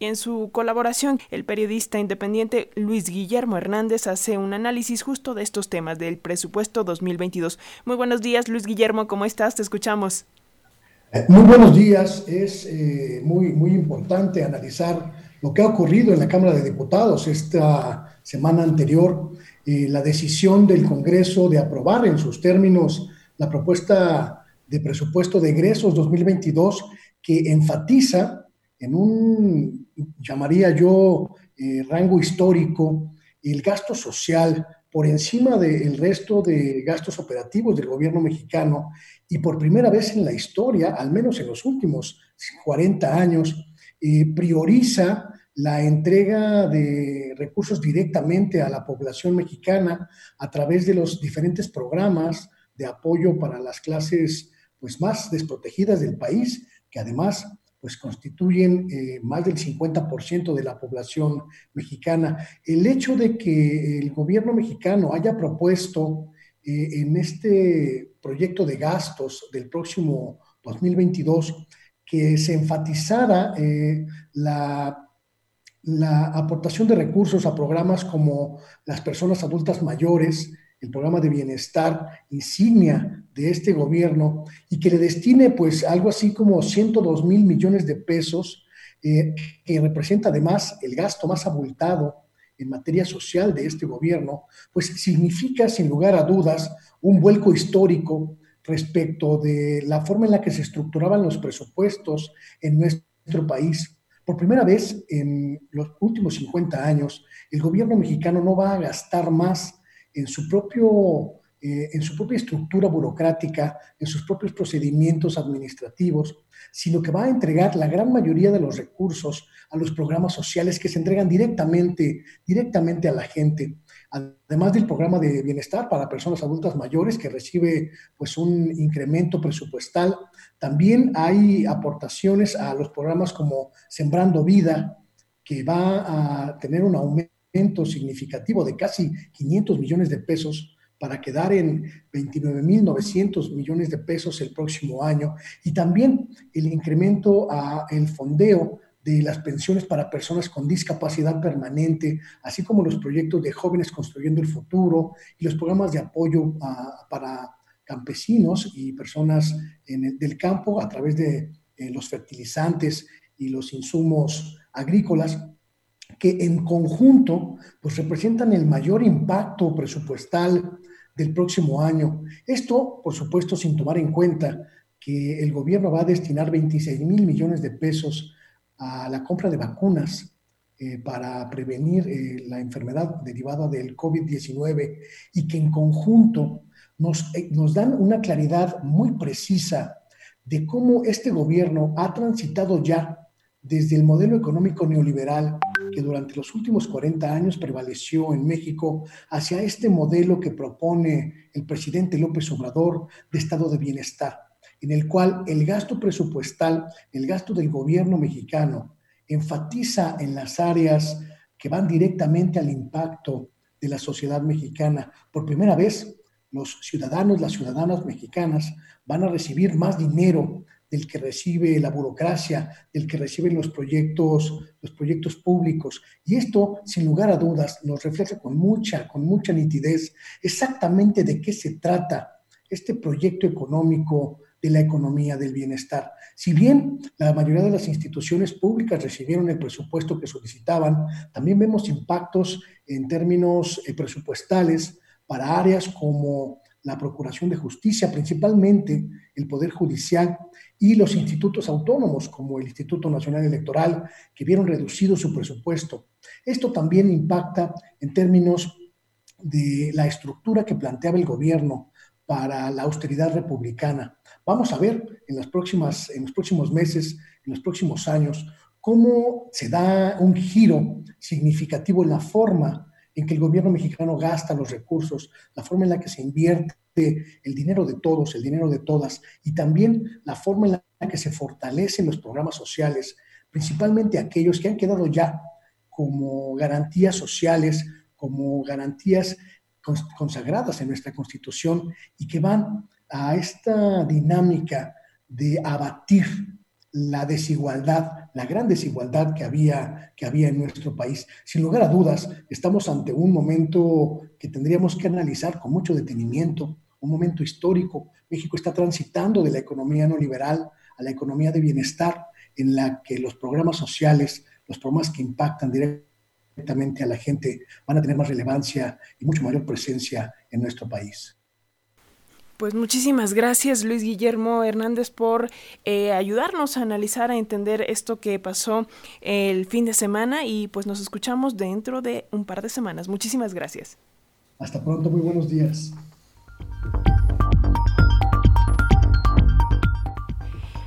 y en su colaboración el periodista independiente Luis Guillermo Hernández hace un análisis justo de estos temas del presupuesto 2022. Muy buenos días Luis Guillermo, ¿cómo estás? Te escuchamos. Eh, muy buenos días. Es eh, muy, muy importante analizar lo que ha ocurrido en la Cámara de Diputados esta semana anterior, la decisión del Congreso de aprobar en sus términos la propuesta de presupuesto de egresos 2022 que enfatiza en un, llamaría yo, rango histórico, el gasto social por encima del resto de gastos operativos del gobierno mexicano y por primera vez en la historia, al menos en los últimos 40 años, eh, prioriza la entrega de recursos directamente a la población mexicana a través de los diferentes programas de apoyo para las clases pues, más desprotegidas del país, que además pues constituyen eh, más del 50% de la población mexicana. El hecho de que el gobierno mexicano haya propuesto eh, en este proyecto de gastos del próximo 2022 que se enfatizara eh, la, la aportación de recursos a programas como las personas adultas mayores, el programa de bienestar insignia de este gobierno y que le destine pues algo así como 102 mil millones de pesos, eh, que representa además el gasto más abultado en materia social de este gobierno, pues significa sin lugar a dudas un vuelco histórico respecto de la forma en la que se estructuraban los presupuestos en nuestro país. Por primera vez en los últimos 50 años, el gobierno mexicano no va a gastar más en su, propio, eh, en su propia estructura burocrática, en sus propios procedimientos administrativos, sino que va a entregar la gran mayoría de los recursos a los programas sociales que se entregan directamente, directamente a la gente. Además del programa de bienestar para personas adultas mayores que recibe pues un incremento presupuestal, también hay aportaciones a los programas como Sembrando Vida, que va a tener un aumento significativo de casi 500 millones de pesos para quedar en 29.900 millones de pesos el próximo año. Y también el incremento a el fondeo de las pensiones para personas con discapacidad permanente, así como los proyectos de jóvenes construyendo el futuro y los programas de apoyo para campesinos y personas del campo a través de eh, los fertilizantes y los insumos agrícolas que en conjunto pues representan el mayor impacto presupuestal del próximo año. Esto, por supuesto, sin tomar en cuenta que el gobierno va a destinar 26 mil millones de pesos a la compra de vacunas eh, para prevenir eh, la enfermedad derivada del COVID-19 y que en conjunto nos, eh, nos dan una claridad muy precisa de cómo este gobierno ha transitado ya desde el modelo económico neoliberal que durante los últimos 40 años prevaleció en México hacia este modelo que propone el presidente López Obrador de estado de bienestar, en el cual el gasto presupuestal, el gasto del gobierno mexicano, enfatiza en las áreas que van directamente al impacto de la sociedad mexicana. Por primera vez, los ciudadanos, las ciudadanas mexicanas van a recibir más dinero del que recibe la burocracia, del que reciben los proyectos, los proyectos públicos. Y esto, sin lugar a dudas, nos refleja con mucha, con mucha nitidez exactamente de qué se trata este proyecto económico de la economía del bienestar. Si bien la mayoría de las instituciones públicas recibieron el presupuesto que solicitaban, también vemos impactos en términos eh, presupuestales para áreas como la Procuración de Justicia, principalmente el Poder Judicial y los institutos autónomos, como el Instituto Nacional Electoral, que vieron reducido su presupuesto. Esto también impacta en términos de la estructura que planteaba el gobierno para la austeridad republicana. Vamos a ver en, las próximas, en los próximos meses, en los próximos años, cómo se da un giro significativo en la forma en que el gobierno mexicano gasta los recursos, la forma en la que se invierte el dinero de todos, el dinero de todas, y también la forma en la que se fortalecen los programas sociales, principalmente aquellos que han quedado ya como garantías sociales, como garantías consagradas en nuestra Constitución y que van a esta dinámica de abatir la desigualdad, la gran desigualdad que había, que había en nuestro país. Sin lugar a dudas, estamos ante un momento que tendríamos que analizar con mucho detenimiento, un momento histórico. México está transitando de la economía no liberal a la economía de bienestar, en la que los programas sociales, los programas que impactan directamente a la gente van a tener más relevancia y mucho mayor presencia en nuestro país. Pues muchísimas gracias Luis Guillermo Hernández por eh, ayudarnos a analizar, a entender esto que pasó el fin de semana y pues nos escuchamos dentro de un par de semanas. Muchísimas gracias. Hasta pronto, muy buenos días.